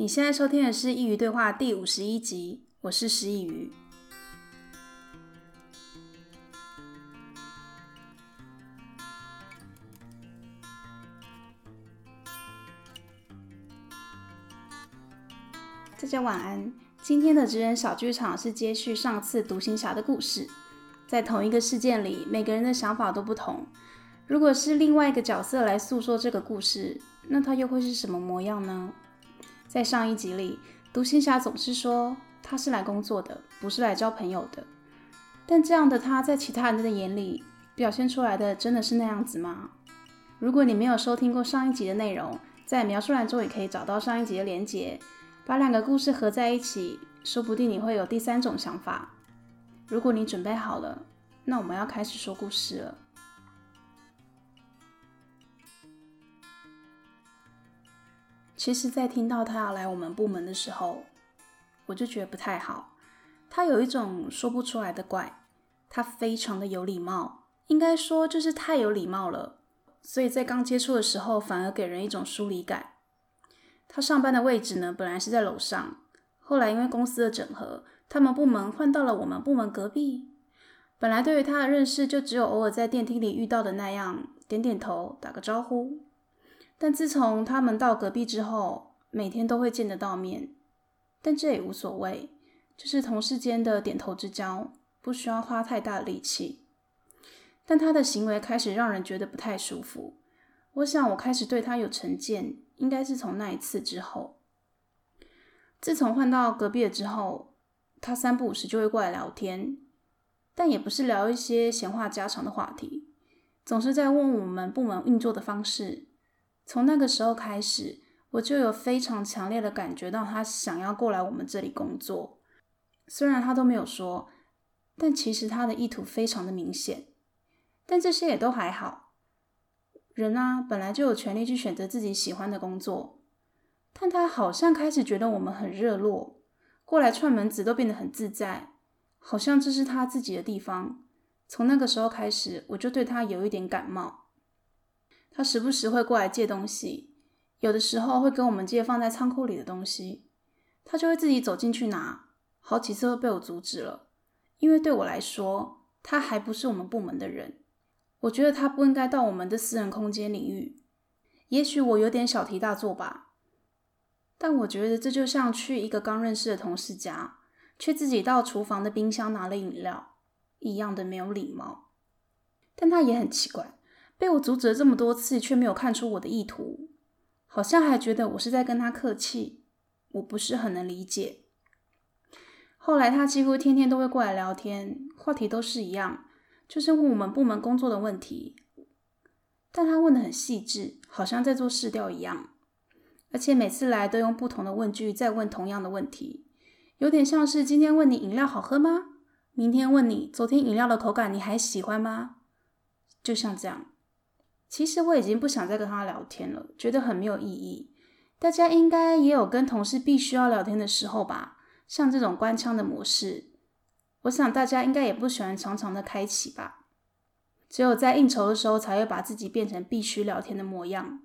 你现在收听的是《佾萮对话》第五十一集，我是师佾萮。大家晚安。今天的职人小剧场是接续上次独行侠的故事，在同一个事件里，每个人的想法都不同。如果是另外一个角色来诉说这个故事，那他又会是什么模样呢？在上一集里，独行侠总是说他是来工作的，不是来交朋友的。但这样的他在其他人的眼里表现出来的真的是那样子吗？如果你没有收听过上一集的内容，在描述栏中也可以找到上一集的连结，把两个故事合在一起，说不定你会有第三种想法。如果你准备好了，那我们要开始说故事了。其实，在听到他要来我们部门的时候，我就觉得不太好。他有一种说不出来的怪，他非常的有礼貌，应该说就是太有礼貌了。所以在刚接触的时候，反而给人一种疏离感。他上班的位置呢，本来是在楼上，后来因为公司的整合，他们部门换到了我们部门隔壁。本来对于他的认识，就只有偶尔在电梯里遇到的那样，点点头，打个招呼。但自从他们到隔壁之后，每天都会见得到面，但这也无所谓，就是同事间的点头之交，不需要花太大的力气。但他的行为开始让人觉得不太舒服。我想，我开始对他有成见，应该是从那一次之后。自从换到隔壁了之后，他三不五时就会过来聊天，但也不是聊一些闲话家常的话题，总是在问我们部门运作的方式。从那个时候开始，我就有非常强烈的感觉到他想要过来我们这里工作。虽然他都没有说，但其实他的意图非常的明显。但这些也都还好。人啊，本来就有权利去选择自己喜欢的工作。但他好像开始觉得我们很热络，过来串门子都变得很自在，好像这是他自己的地方。从那个时候开始，我就对他有一点感冒。他时不时会过来借东西，有的时候会跟我们借放在仓库里的东西，他就会自己走进去拿，好几次都被我阻止了。因为对我来说，他还不是我们部门的人，我觉得他不应该到我们的私人空间领域。也许我有点小题大做吧，但我觉得这就像去一个刚认识的同事家，却自己到厨房的冰箱拿了饮料，一样的没有礼貌。但他也很奇怪。被我阻止了这么多次，却没有看出我的意图，好像还觉得我是在跟他客气，我不是很能理解。后来他几乎天天都会过来聊天，话题都是一样，就是问我们部门工作的问题，但他问得很细致，好像在做试调一样，而且每次来都用不同的问句再问同样的问题，有点像是今天问你饮料好喝吗？明天问你昨天饮料的口感你还喜欢吗？就像这样。其实我已经不想再跟他聊天了，觉得很没有意义。大家应该也有跟同事必须要聊天的时候吧？像这种官腔的模式，我想大家应该也不喜欢常常的开启吧。只有在应酬的时候，才会把自己变成必须聊天的模样。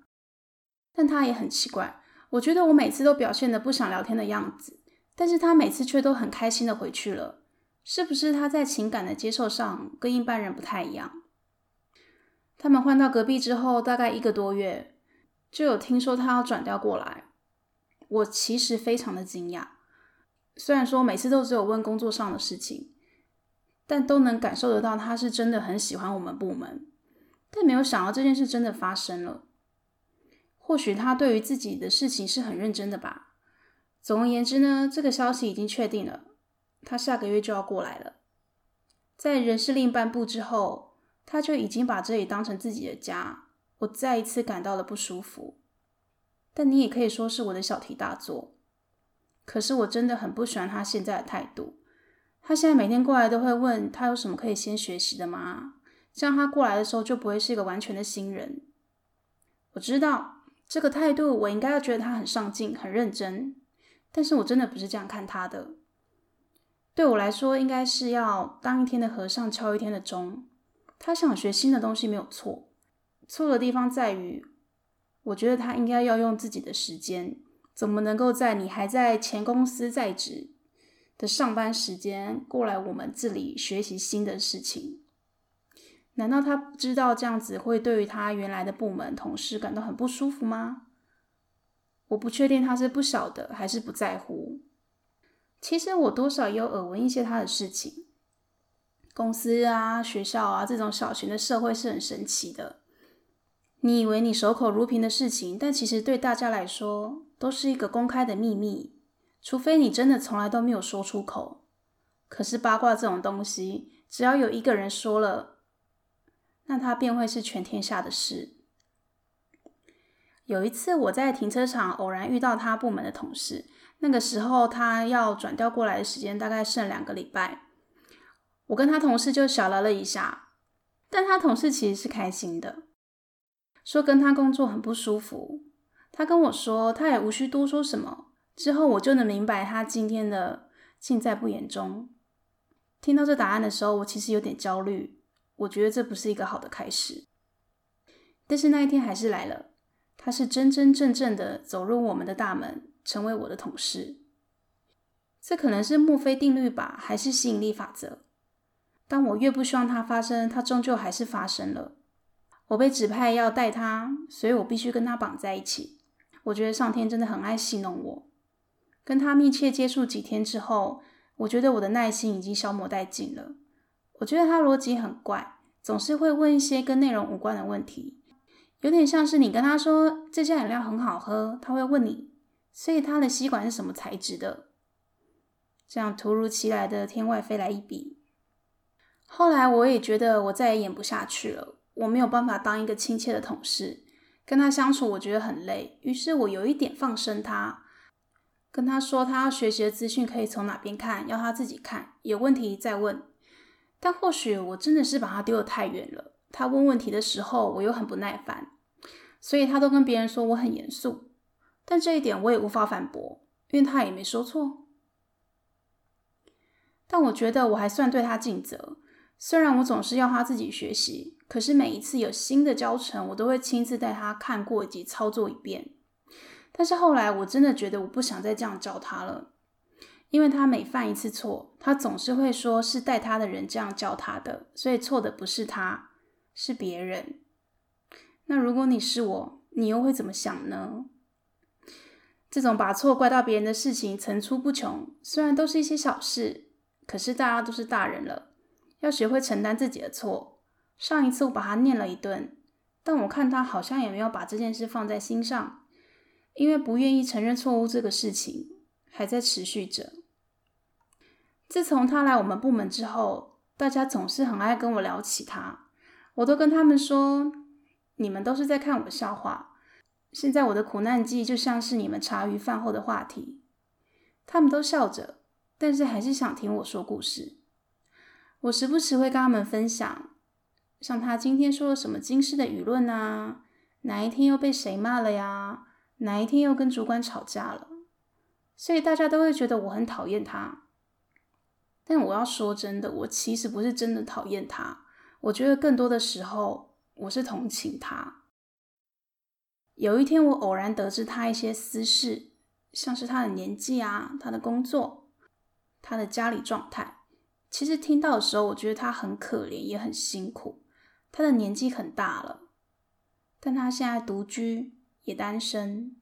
但他也很奇怪，我觉得我每次都表现的不想聊天的样子，但是他每次却都很开心的回去了。是不是他在情感的接受上跟一般人不太一样？他们换到隔壁之后，大概一个多月，就有听说他要转调过来。我其实非常的惊讶，虽然说每次都只有问工作上的事情，但都能感受得到他是真的很喜欢我们部门。但没有想到这件事真的发生了。或许他对于自己的事情是很认真的吧。总而言之呢，这个消息已经确定了，他下个月就要过来了。在人事另半部之后。他就已经把这里当成自己的家，我再一次感到了不舒服。但你也可以说是我的小题大做。可是我真的很不喜欢他现在的态度。他现在每天过来都会问他有什么可以先学习的吗？这样他过来的时候就不会是一个完全的新人。我知道这个态度，我应该要觉得他很上进、很认真，但是我真的不是这样看他的。对我来说，应该是要当一天的和尚敲一天的钟。他想学新的东西没有错，错的地方在于，我觉得他应该要用自己的时间，怎么能够在你还在前公司在职的上班时间过来我们这里学习新的事情？难道他不知道这样子会对于他原来的部门同事感到很不舒服吗？我不确定他是不晓得还是不在乎。其实我多少也有耳闻一些他的事情。公司啊、学校啊这种小型的社会是很神奇的。你以为你守口如瓶的事情，但其实对大家来说都是一个公开的秘密，除非你真的从来都没有说出口。可是八卦这种东西，只要有一个人说了。那他便会是全天下的事。有一次，我在停车场偶然遇到他部门的同事，那个时候他要转调过来的时间大概剩两个礼拜。我跟他同事就小聊了一下，但他同事其实是开心的，说跟他工作很不舒服。他跟我说，他也无需多说什么，之后我就能明白他今天的尽在不言中。听到这答案的时候，我其实有点焦虑。我觉得这不是一个好的开始，但是那一天还是来了。他是真真正正的走入我们的大门，成为我的同事。这可能是墨菲定律吧，还是吸引力法则？当我越不希望它发生，它终究还是发生了。我被指派要带他，所以我必须跟他绑在一起。我觉得上天真的很爱戏弄我。跟他密切接触几天之后，我觉得我的耐心已经消磨殆尽了。我觉得他逻辑很怪，总是会问一些跟内容无关的问题，有点像是你跟他说这家饮料很好喝，他会问你，所以他的吸管是什么材质的？这样突如其来的天外飞来一笔。后来我也觉得我再也演不下去了，我没有办法当一个亲切的同事，跟他相处我觉得很累，于是我有一点放生他，跟他说他要学习的资讯可以从哪边看，要他自己看，有问题再问。但或许我真的是把他丢得太远了。他问问题的时候，我又很不耐烦，所以他都跟别人说我很严肃。但这一点我也无法反驳，因为他也没说错。但我觉得我还算对他尽责，虽然我总是要他自己学习，可是每一次有新的教程，我都会亲自带他看过以及操作一遍。但是后来我真的觉得我不想再这样教他了。因为他每犯一次错，他总是会说是带他的人这样教他的，所以错的不是他，是别人。那如果你是我，你又会怎么想呢？这种把错怪到别人的事情层出不穷，虽然都是一些小事，可是大家都是大人了，要学会承担自己的错。上一次我把他念了一顿，但我看他好像也没有把这件事放在心上，因为不愿意承认错误这个事情还在持续着。自从他来我们部门之后，大家总是很爱跟我聊起他。我都跟他们说：“你们都是在看我笑话。现在我的苦难记就像是你们茶余饭后的话题。”他们都笑着，但是还是想听我说故事。我时不时会跟他们分享，像他今天说了什么惊世的舆论啊，哪一天又被谁骂了呀，哪一天又跟主管吵架了。所以大家都会觉得我很讨厌他。但我要说真的，我其实不是真的讨厌他。我觉得更多的时候，我是同情他。有一天，我偶然得知他一些私事，像是他的年纪啊，他的工作，他的家里状态。其实听到的时候，我觉得他很可怜，也很辛苦。他的年纪很大了，但他现在独居，也单身。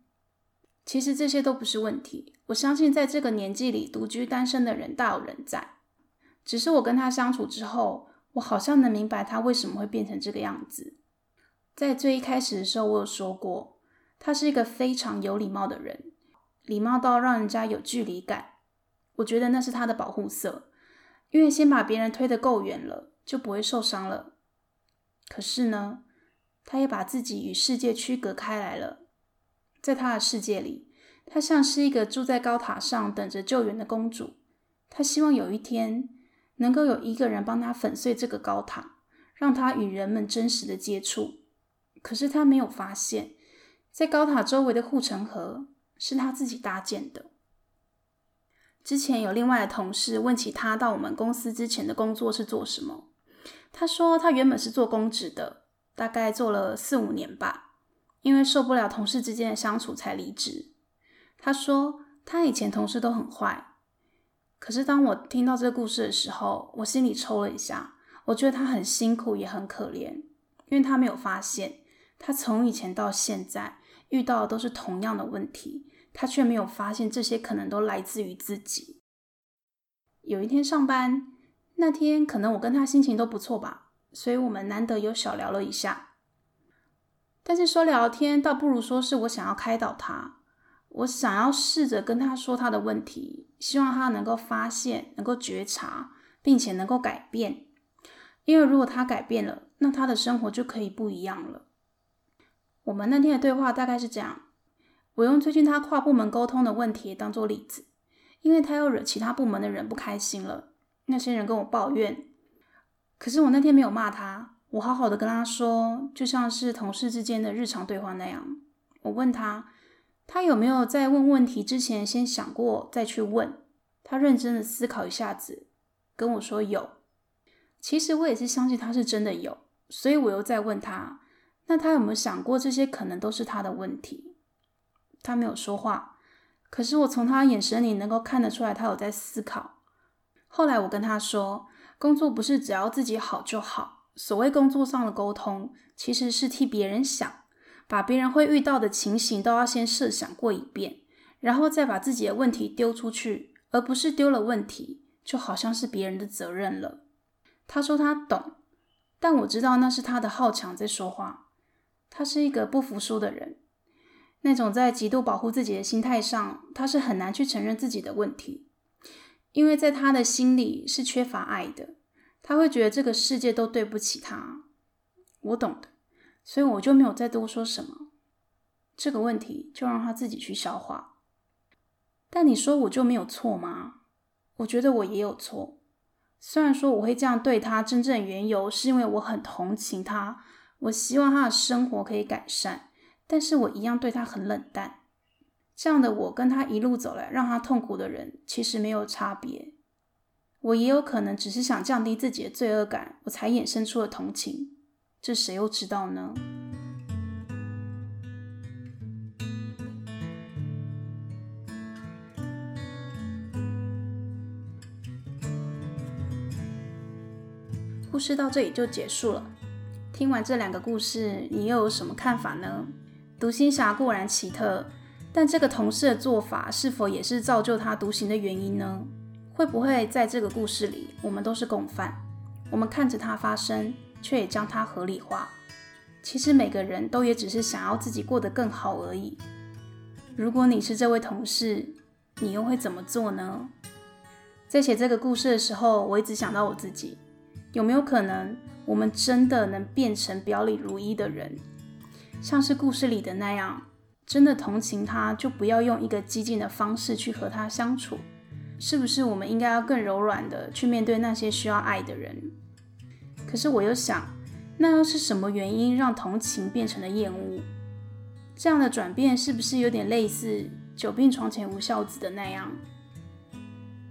其实这些都不是问题。我相信，在这个年纪里，独居单身的人大有人在。只是我跟他相处之后，我好像能明白他为什么会变成这个样子。在最一开始的时候，我有说过，他是一个非常有礼貌的人，礼貌到让人家有距离感。我觉得那是他的保护色，因为先把别人推得够远了，就不会受伤了。可是呢，他也把自己与世界区隔开来了。在他的世界里，他像是一个住在高塔上等着救援的公主。他希望有一天能够有一个人帮他粉碎这个高塔，让他与人们真实的接触。可是他没有发现，在高塔周围的护城河是他自己搭建的。之前有另外的同事问起他到我们公司之前的工作是做什么，他说他原本是做公职的，大概做了四五年吧。因为受不了同事之间的相处才离职。他说他以前同事都很坏，可是当我听到这个故事的时候，我心里抽了一下。我觉得他很辛苦，也很可怜，因为他没有发现，他从以前到现在遇到的都是同样的问题，他却没有发现这些可能都来自于自己。有一天上班，那天可能我跟他心情都不错吧，所以我们难得有小聊了一下。但是说聊天，倒不如说是我想要开导他，我想要试着跟他说他的问题，希望他能够发现，能够觉察，并且能够改变。因为如果他改变了，那他的生活就可以不一样了。我们那天的对话大概是这样：我用最近他跨部门沟通的问题当做例子，因为他又惹其他部门的人不开心了，那些人跟我抱怨。可是我那天没有骂他，我好好的跟他说，就像是同事之间的日常对话那样。我问他，他有没有在问问题之前先想过再去问？他认真的思考一下子，跟我说有。其实我也是相信他是真的有，所以我又再问他，那他有没有想过这些可能都是他的问题？他没有说话，可是我从他眼神里能够看得出来，他有在思考。后来我跟他说，工作不是只要自己好就好，所谓工作上的沟通，其实是替别人想，把别人会遇到的情形都要先设想过一遍，然后再把自己的问题丢出去，而不是丢了问题，就好像是别人的责任了。他说他懂，但我知道那是他的好强在说话。他是一个不服输的人，那种在极度保护自己的心态上，他是很难去承认自己的问题，因为在他的心里是缺乏爱的。他会觉得这个世界都对不起他。我懂的，所以我就没有再多说什么。这个问题就让他自己去消化。但你说我就没有错吗？我觉得我也有错。虽然说我会这样对他，真正缘由是因为我很同情他，我希望他的生活可以改善，但是我一样对他很冷淡。这样的我跟他一路走来，让他痛苦的人其实没有差别。我也有可能只是想降低自己的罪恶感，我才衍生出了同情。这谁又知道呢？故事到这里就结束了。听完这两个故事，你又有什么看法呢？独行侠固然奇特，但这个同事的做法是否也是造就他独行的原因呢？会不会在这个故事里，我们都是共犯？我们看着它发生，却也将它合理化。其实每个人都也只是想要自己过得更好而已。如果你是这位同事，你又会怎么做呢？在写这个故事的时候，我一直想到我自己。有没有可能，我们真的能变成表里如一的人，像是故事里的那样，真的同情他，就不要用一个激进的方式去和他相处？是不是我们应该要更柔软的去面对那些需要爱的人？可是我又想，那又是什么原因让同情变成了厌恶？这样的转变是不是有点类似“久病床前无孝子”的那样？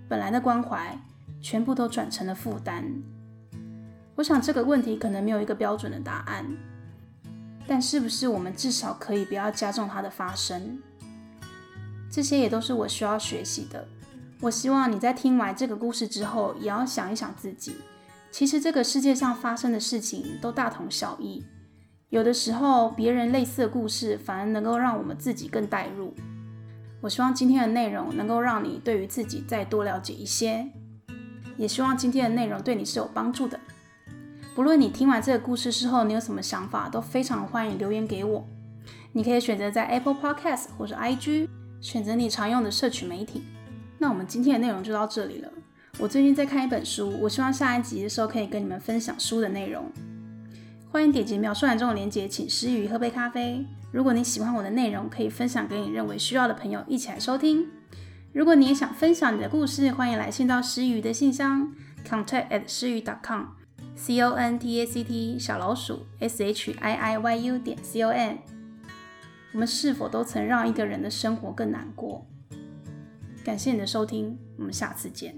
本来的关怀，全部都转成了负担。我想这个问题可能没有一个标准的答案，但是不是我们至少可以不要加重它的发生？这些也都是我需要学习的。我希望你在听完这个故事之后，也要想一想自己。其实这个世界上发生的事情都大同小异，有的时候别人类似的故事反而能够让我们自己更带入。我希望今天的内容能够让你对于自己再多了解一些，也希望今天的内容对你是有帮助的。不论你听完这个故事之后，你有什么想法，都非常欢迎留言给我。你可以选择在 Apple Podcast 或者 IG，选择你常用的社群媒体。那我们今天的内容就到这里了。我最近在看一本书，我希望下一集的时候可以跟你们分享书的内容。欢迎点击描述栏中的链接，请师佾萮喝杯咖啡。如果你喜欢我的内容，可以分享给你认为需要的朋友一起来收听。如果你也想分享你的故事，欢迎来信到师佾萮的信箱，contact at 师佾萮 dot com。C o n t a c t 小老鼠 s h i i y u 点 c o m，我们是否都曾让一个人的生活更难过？感谢你的收听，我们下次见。